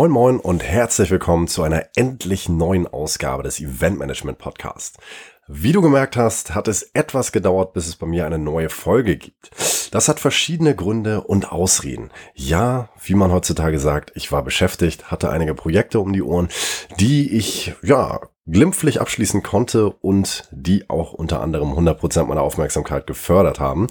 Moin Moin und herzlich willkommen zu einer endlich neuen Ausgabe des Event Management Podcast. Wie du gemerkt hast, hat es etwas gedauert, bis es bei mir eine neue Folge gibt. Das hat verschiedene Gründe und Ausreden. Ja, wie man heutzutage sagt, ich war beschäftigt, hatte einige Projekte um die Ohren, die ich, ja, glimpflich abschließen konnte und die auch unter anderem 100% meiner Aufmerksamkeit gefördert haben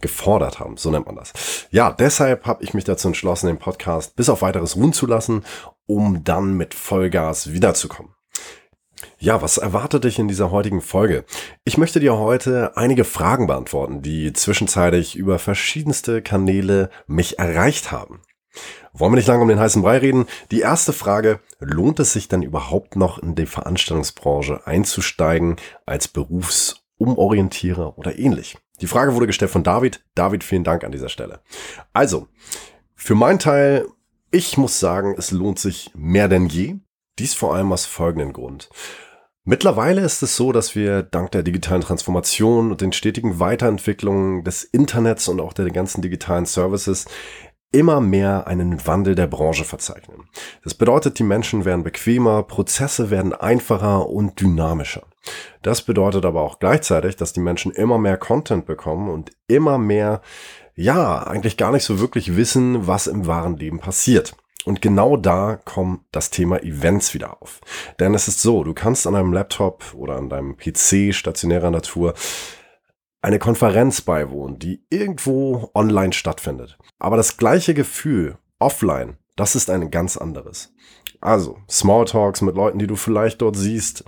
gefordert haben, so nennt man das. Ja, deshalb habe ich mich dazu entschlossen, den Podcast bis auf weiteres ruhen zu lassen, um dann mit Vollgas wiederzukommen. Ja, was erwartet dich in dieser heutigen Folge? Ich möchte dir heute einige Fragen beantworten, die zwischenzeitlich über verschiedenste Kanäle mich erreicht haben. Wollen wir nicht lange um den heißen Brei reden? Die erste Frage, lohnt es sich dann überhaupt noch in die Veranstaltungsbranche einzusteigen als Berufsumorientierer oder ähnlich? Die Frage wurde gestellt von David. David, vielen Dank an dieser Stelle. Also, für meinen Teil, ich muss sagen, es lohnt sich mehr denn je. Dies vor allem aus folgendem Grund. Mittlerweile ist es so, dass wir dank der digitalen Transformation und den stetigen Weiterentwicklungen des Internets und auch der ganzen digitalen Services immer mehr einen Wandel der Branche verzeichnen. Das bedeutet, die Menschen werden bequemer, Prozesse werden einfacher und dynamischer. Das bedeutet aber auch gleichzeitig, dass die Menschen immer mehr Content bekommen und immer mehr, ja, eigentlich gar nicht so wirklich wissen, was im wahren Leben passiert. Und genau da kommt das Thema Events wieder auf. Denn es ist so, du kannst an einem Laptop oder an deinem PC stationärer Natur eine Konferenz beiwohnen, die irgendwo online stattfindet. Aber das gleiche Gefühl offline, das ist ein ganz anderes. Also Smalltalks mit Leuten, die du vielleicht dort siehst,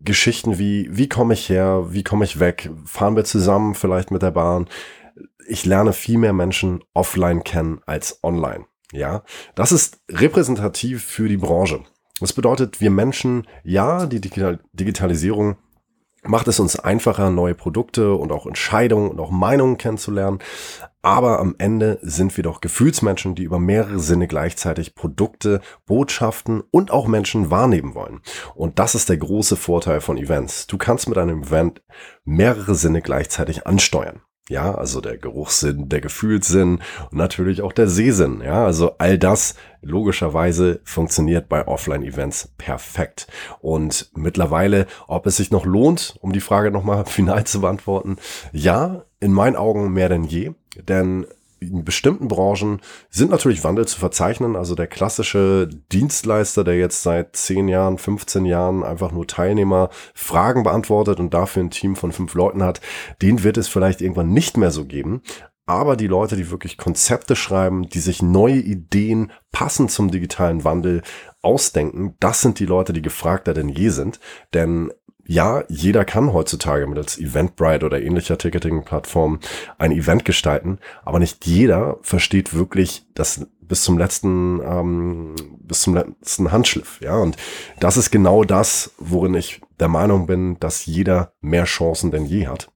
Geschichten wie, wie komme ich her, wie komme ich weg, fahren wir zusammen vielleicht mit der Bahn. Ich lerne viel mehr Menschen offline kennen als online. Ja, das ist repräsentativ für die Branche. Das bedeutet, wir Menschen, ja, die Digitalisierung macht es uns einfacher, neue Produkte und auch Entscheidungen und auch Meinungen kennenzulernen. Aber am Ende sind wir doch Gefühlsmenschen, die über mehrere Sinne gleichzeitig Produkte, Botschaften und auch Menschen wahrnehmen wollen. Und das ist der große Vorteil von Events. Du kannst mit einem Event mehrere Sinne gleichzeitig ansteuern. Ja, also der Geruchssinn, der Gefühlssinn und natürlich auch der Sehsinn. Ja, also all das logischerweise funktioniert bei Offline-Events perfekt. Und mittlerweile, ob es sich noch lohnt, um die Frage nochmal final zu beantworten, ja, in meinen Augen mehr denn je. Denn in bestimmten Branchen sind natürlich Wandel zu verzeichnen. Also der klassische Dienstleister, der jetzt seit 10 Jahren, 15 Jahren einfach nur Teilnehmer Fragen beantwortet und dafür ein Team von fünf Leuten hat, den wird es vielleicht irgendwann nicht mehr so geben. Aber die Leute, die wirklich Konzepte schreiben, die sich neue Ideen passend zum digitalen Wandel ausdenken, das sind die Leute, die gefragter denn je sind. Denn ja, jeder kann heutzutage mittels Eventbrite oder ähnlicher Ticketing-Plattformen ein Event gestalten, aber nicht jeder versteht wirklich das bis zum letzten, ähm, bis zum letzten Handschliff. Ja, und das ist genau das, worin ich der Meinung bin, dass jeder mehr Chancen denn je hat.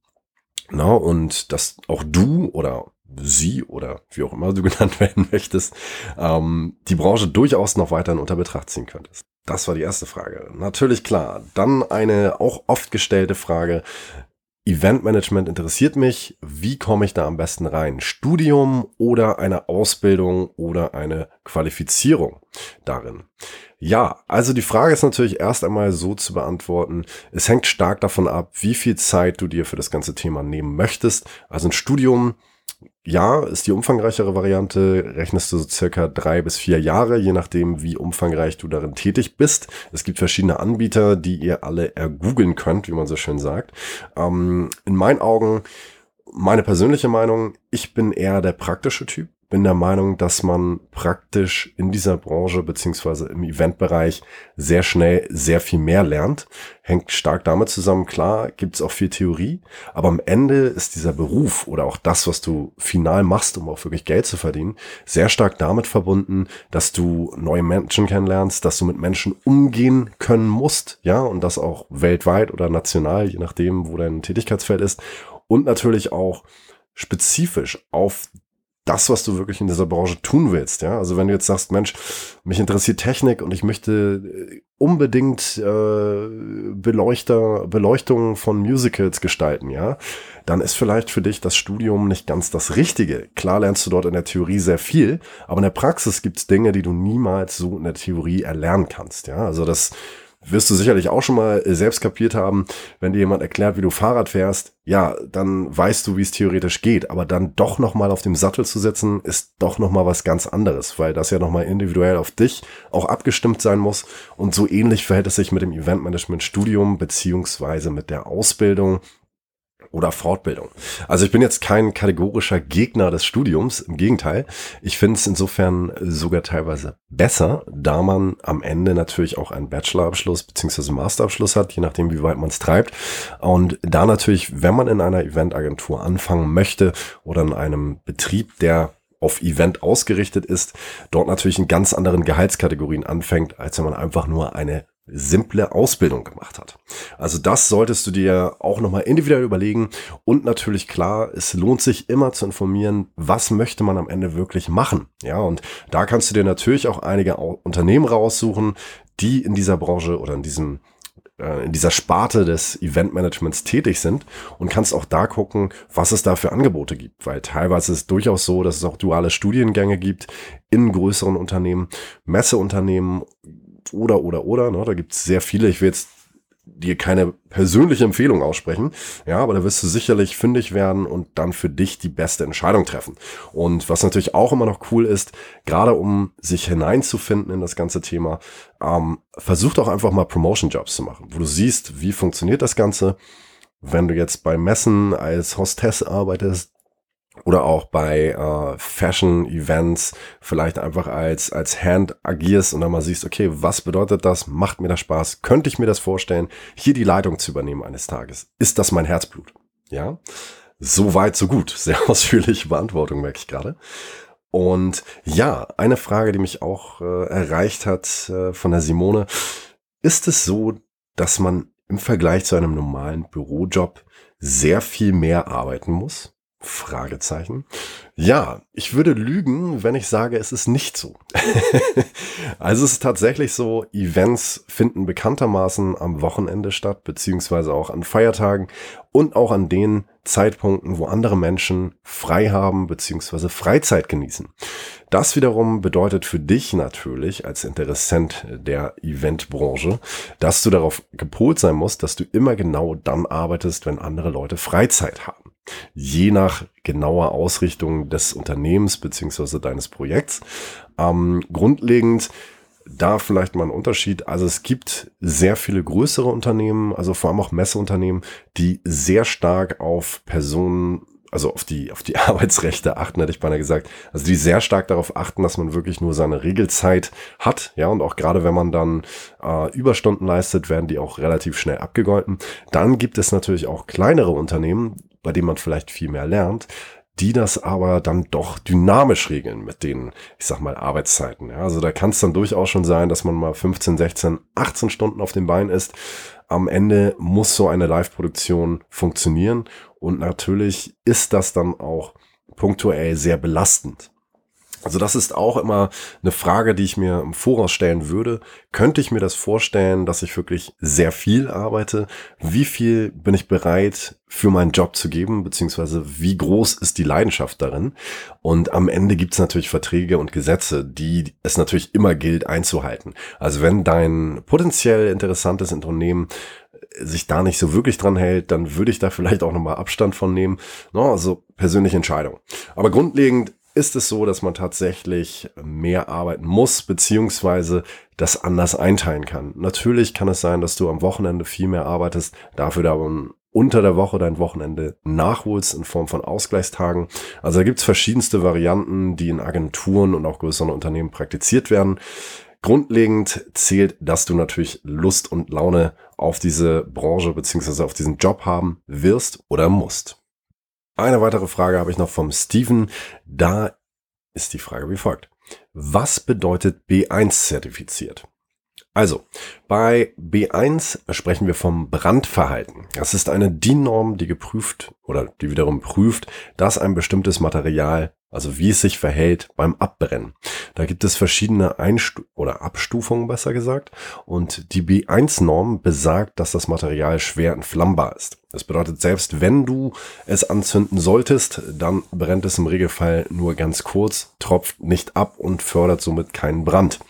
Na, und dass auch du oder sie oder wie auch immer du genannt werden möchtest, ähm, die Branche durchaus noch weiterhin unter Betracht ziehen könntest. Das war die erste Frage. Natürlich klar. Dann eine auch oft gestellte Frage. Eventmanagement interessiert mich. Wie komme ich da am besten rein? Studium oder eine Ausbildung oder eine Qualifizierung darin? Ja, also die Frage ist natürlich erst einmal so zu beantworten. Es hängt stark davon ab, wie viel Zeit du dir für das ganze Thema nehmen möchtest. Also ein Studium ja, ist die umfangreichere Variante, rechnest du so circa drei bis vier Jahre, je nachdem, wie umfangreich du darin tätig bist. Es gibt verschiedene Anbieter, die ihr alle ergoogeln könnt, wie man so schön sagt. Ähm, in meinen Augen, meine persönliche Meinung, ich bin eher der praktische Typ bin der Meinung, dass man praktisch in dieser Branche beziehungsweise im Eventbereich sehr schnell sehr viel mehr lernt. Hängt stark damit zusammen, klar, gibt es auch viel Theorie, aber am Ende ist dieser Beruf oder auch das, was du final machst, um auch wirklich Geld zu verdienen, sehr stark damit verbunden, dass du neue Menschen kennenlernst, dass du mit Menschen umgehen können musst, ja, und das auch weltweit oder national, je nachdem, wo dein Tätigkeitsfeld ist und natürlich auch spezifisch auf das, was du wirklich in dieser Branche tun willst. Ja, also wenn du jetzt sagst, Mensch, mich interessiert Technik und ich möchte äh, unbedingt äh, Beleuchter, Beleuchtung von Musicals gestalten, ja, dann ist vielleicht für dich das Studium nicht ganz das Richtige. Klar lernst du dort in der Theorie sehr viel, aber in der Praxis gibt es Dinge, die du niemals so in der Theorie erlernen kannst. Ja, also das wirst du sicherlich auch schon mal äh, selbst kapiert haben, wenn dir jemand erklärt, wie du Fahrrad fährst, ja, dann weißt du, wie es theoretisch geht, aber dann doch noch mal auf dem Sattel zu setzen, ist doch noch mal was ganz anderes, weil das ja noch mal individuell auf dich auch abgestimmt sein muss. Und so ähnlich verhält es sich mit dem Eventmanagement Studium beziehungsweise mit der Ausbildung oder Fortbildung. Also ich bin jetzt kein kategorischer Gegner des Studiums, im Gegenteil. Ich finde es insofern sogar teilweise besser, da man am Ende natürlich auch einen Bachelorabschluss beziehungsweise Masterabschluss hat, je nachdem, wie weit man es treibt. Und da natürlich, wenn man in einer Eventagentur anfangen möchte oder in einem Betrieb, der auf Event ausgerichtet ist, dort natürlich in ganz anderen Gehaltskategorien anfängt, als wenn man einfach nur eine simple Ausbildung gemacht hat. Also das solltest du dir auch nochmal individuell überlegen und natürlich klar, es lohnt sich immer zu informieren, was möchte man am Ende wirklich machen. Ja, und da kannst du dir natürlich auch einige Unternehmen raussuchen, die in dieser Branche oder in diesem äh, in dieser Sparte des Eventmanagements tätig sind und kannst auch da gucken, was es da für Angebote gibt, weil teilweise ist es durchaus so, dass es auch duale Studiengänge gibt in größeren Unternehmen, Messeunternehmen oder, oder, oder. Ne? Da gibt es sehr viele. Ich will jetzt dir keine persönliche Empfehlung aussprechen, ja, aber da wirst du sicherlich fündig werden und dann für dich die beste Entscheidung treffen. Und was natürlich auch immer noch cool ist, gerade um sich hineinzufinden in das ganze Thema, ähm, versuch doch einfach mal Promotion-Jobs zu machen, wo du siehst, wie funktioniert das Ganze. Wenn du jetzt bei Messen als Hostess arbeitest, oder auch bei äh, Fashion-Events vielleicht einfach als, als Hand agierst und dann mal siehst, okay, was bedeutet das? Macht mir das Spaß? Könnte ich mir das vorstellen, hier die Leitung zu übernehmen eines Tages? Ist das mein Herzblut? Ja, so weit, so gut. Sehr ausführliche Beantwortung, merke ich gerade. Und ja, eine Frage, die mich auch äh, erreicht hat äh, von der Simone. Ist es so, dass man im Vergleich zu einem normalen Bürojob sehr viel mehr arbeiten muss? Fragezeichen. Ja, ich würde lügen, wenn ich sage, es ist nicht so. also es ist tatsächlich so, Events finden bekanntermaßen am Wochenende statt, beziehungsweise auch an Feiertagen und auch an den Zeitpunkten, wo andere Menschen frei haben, beziehungsweise Freizeit genießen. Das wiederum bedeutet für dich natürlich als Interessent der Eventbranche, dass du darauf gepolt sein musst, dass du immer genau dann arbeitest, wenn andere Leute Freizeit haben je nach genauer Ausrichtung des Unternehmens beziehungsweise deines Projekts. Ähm, grundlegend da vielleicht mal ein Unterschied. Also es gibt sehr viele größere Unternehmen, also vor allem auch Messeunternehmen, die sehr stark auf Personen also auf die, auf die Arbeitsrechte achten, hätte ich beinahe gesagt. Also die sehr stark darauf achten, dass man wirklich nur seine Regelzeit hat, ja, und auch gerade wenn man dann äh, Überstunden leistet, werden die auch relativ schnell abgegolten. Dann gibt es natürlich auch kleinere Unternehmen, bei denen man vielleicht viel mehr lernt, die das aber dann doch dynamisch regeln mit den, ich sag mal, Arbeitszeiten. Ja, also da kann es dann durchaus schon sein, dass man mal 15, 16, 18 Stunden auf dem Bein ist. Am Ende muss so eine Live-Produktion funktionieren und natürlich ist das dann auch punktuell sehr belastend. Also das ist auch immer eine Frage, die ich mir im Voraus stellen würde. Könnte ich mir das vorstellen, dass ich wirklich sehr viel arbeite? Wie viel bin ich bereit für meinen Job zu geben? Beziehungsweise wie groß ist die Leidenschaft darin? Und am Ende gibt es natürlich Verträge und Gesetze, die es natürlich immer gilt einzuhalten. Also wenn dein potenziell interessantes Unternehmen sich da nicht so wirklich dran hält, dann würde ich da vielleicht auch nochmal Abstand von nehmen. No, also persönliche Entscheidung. Aber grundlegend ist es so, dass man tatsächlich mehr arbeiten muss, beziehungsweise das anders einteilen kann. Natürlich kann es sein, dass du am Wochenende viel mehr arbeitest, dafür dann unter der Woche dein Wochenende nachholst in Form von Ausgleichstagen. Also da gibt's verschiedenste Varianten, die in Agenturen und auch größeren Unternehmen praktiziert werden. Grundlegend zählt, dass du natürlich Lust und Laune auf diese Branche beziehungsweise auf diesen Job haben wirst oder musst. Eine weitere Frage habe ich noch vom Steven. Da ist die Frage wie folgt. Was bedeutet B1 zertifiziert? Also, bei B1 sprechen wir vom Brandverhalten. Das ist eine DIN-Norm, die geprüft oder die wiederum prüft, dass ein bestimmtes Material also wie es sich verhält beim Abbrennen. Da gibt es verschiedene Einstu oder Abstufungen, besser gesagt. Und die B1-Norm besagt, dass das Material schwer entflammbar ist. Das bedeutet, selbst wenn du es anzünden solltest, dann brennt es im Regelfall nur ganz kurz, tropft nicht ab und fördert somit keinen Brand.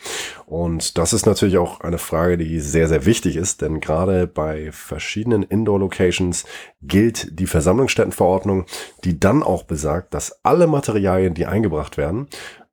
Und das ist natürlich auch eine Frage, die sehr, sehr wichtig ist, denn gerade bei verschiedenen Indoor-Locations gilt die Versammlungsstättenverordnung, die dann auch besagt, dass alle Materialien, die eingebracht werden,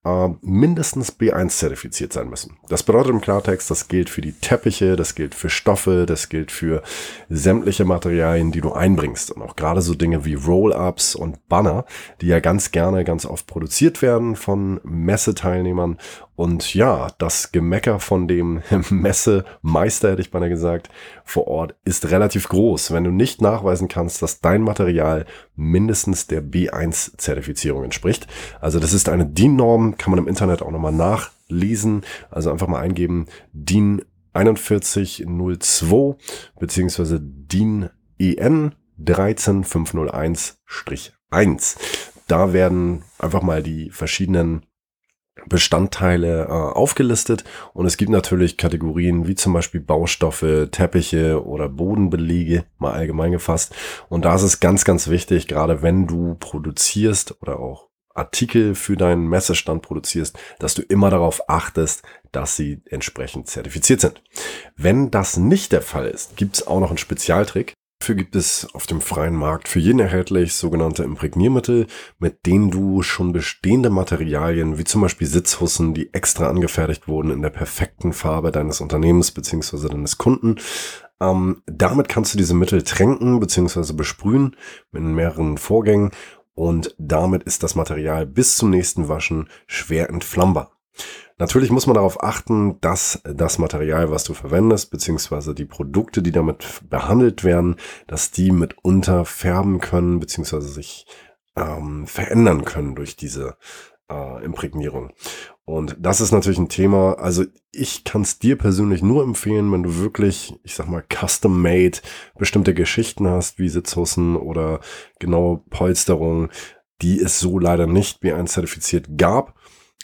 äh, mindestens B1 zertifiziert sein müssen. Das bedeutet im Klartext, das gilt für die Teppiche, das gilt für Stoffe, das gilt für sämtliche Materialien, die du einbringst. Und auch gerade so Dinge wie Roll-Ups und Banner, die ja ganz gerne, ganz oft produziert werden von Messeteilnehmern und ja, das Gemecker von dem Messemeister, hätte ich beinahe gesagt, vor Ort ist relativ groß, wenn du nicht nachweisen kannst, dass dein Material mindestens der B1-Zertifizierung entspricht. Also das ist eine DIN-Norm, kann man im Internet auch nochmal nachlesen. Also einfach mal eingeben, DIN 4102 beziehungsweise DIN EN 13501-1. Da werden einfach mal die verschiedenen Bestandteile äh, aufgelistet und es gibt natürlich Kategorien wie zum Beispiel Baustoffe, Teppiche oder Bodenbelege, mal allgemein gefasst. Und da ist es ganz, ganz wichtig, gerade wenn du produzierst oder auch Artikel für deinen Messestand produzierst, dass du immer darauf achtest, dass sie entsprechend zertifiziert sind. Wenn das nicht der Fall ist, gibt es auch noch einen Spezialtrick. Dafür gibt es auf dem freien Markt für jeden erhältlich sogenannte Imprägniermittel, mit denen du schon bestehende Materialien, wie zum Beispiel Sitzhussen, die extra angefertigt wurden in der perfekten Farbe deines Unternehmens bzw. deines Kunden, ähm, damit kannst du diese Mittel tränken bzw. besprühen in mehreren Vorgängen und damit ist das Material bis zum nächsten Waschen schwer entflammbar. Natürlich muss man darauf achten, dass das Material, was du verwendest, beziehungsweise die Produkte, die damit behandelt werden, dass die mitunter färben können, beziehungsweise sich ähm, verändern können durch diese äh, Imprägnierung. Und das ist natürlich ein Thema, also ich kann es dir persönlich nur empfehlen, wenn du wirklich, ich sag mal, custom-made bestimmte Geschichten hast, wie Sitzhussen oder genaue Polsterung, die es so leider nicht B1 zertifiziert gab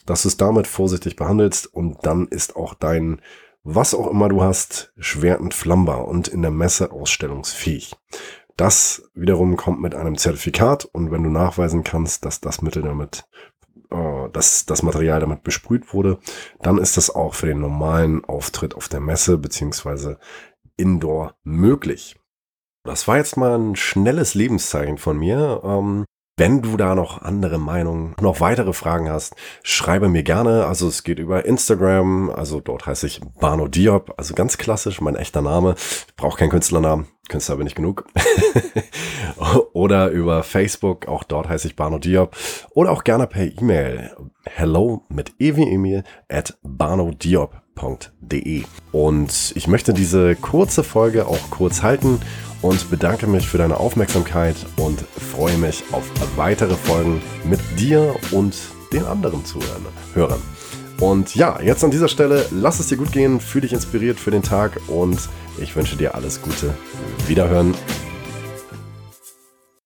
dass du es damit vorsichtig behandelst und dann ist auch dein, was auch immer du hast, schwer entflammbar und in der Messe ausstellungsfähig. Das wiederum kommt mit einem Zertifikat und wenn du nachweisen kannst, dass das Mittel damit, äh, dass das Material damit besprüht wurde, dann ist das auch für den normalen Auftritt auf der Messe beziehungsweise Indoor möglich. Das war jetzt mal ein schnelles Lebenszeichen von mir. Ähm, wenn du da noch andere Meinungen, noch weitere Fragen hast, schreibe mir gerne. Also es geht über Instagram, also dort heiße ich Bano Diop, also ganz klassisch, mein echter Name. Ich brauche keinen Künstlernamen, Künstler bin ich genug. Oder über Facebook, auch dort heiße ich Bano Diop. Oder auch gerne per E-Mail. Hello mit Evi Emil at banodiop.de. Und ich möchte diese kurze Folge auch kurz halten und bedanke mich für deine Aufmerksamkeit und freue mich auf weitere Folgen mit dir und den anderen Zuhörern. Und ja, jetzt an dieser Stelle, lass es dir gut gehen, fühle dich inspiriert für den Tag und ich wünsche dir alles Gute. Wiederhören.